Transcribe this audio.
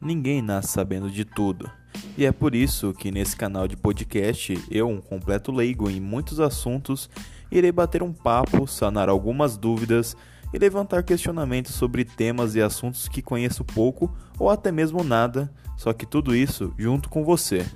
Ninguém nasce sabendo de tudo. E é por isso que nesse canal de podcast, eu, um completo leigo em muitos assuntos, irei bater um papo, sanar algumas dúvidas e levantar questionamentos sobre temas e assuntos que conheço pouco ou até mesmo nada, só que tudo isso junto com você.